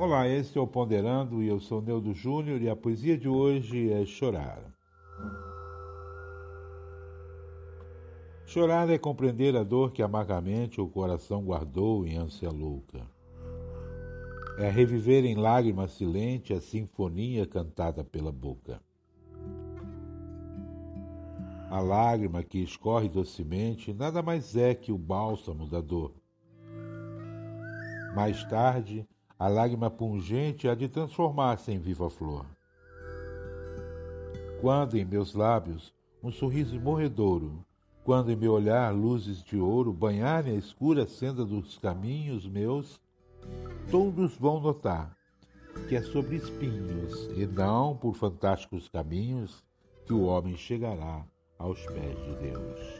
Olá, esse é o Ponderando e eu sou Neudo Júnior e a poesia de hoje é Chorar. Chorar é compreender a dor que amargamente o coração guardou em ânsia louca. É reviver em lágrimas silente a sinfonia cantada pela boca. A lágrima que escorre docemente nada mais é que o bálsamo da dor. Mais tarde, a lágrima pungente há de transformar-se em viva flor. Quando em meus lábios um sorriso morredouro, quando em meu olhar luzes de ouro banharem a escura senda dos caminhos meus, todos vão notar que é sobre espinhos e não por fantásticos caminhos que o homem chegará aos pés de Deus.